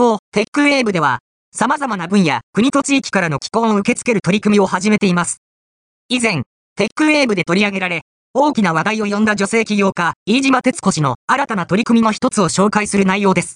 行、 TechWave では、様々な分野、国と地域からの寄稿を受け付ける取り組みを始めています。以前、 TechWave で取り上げられ、大きな話題を呼んだ女性起業家、飯島哲子氏の新たな取り組みの一つを紹介する内容です。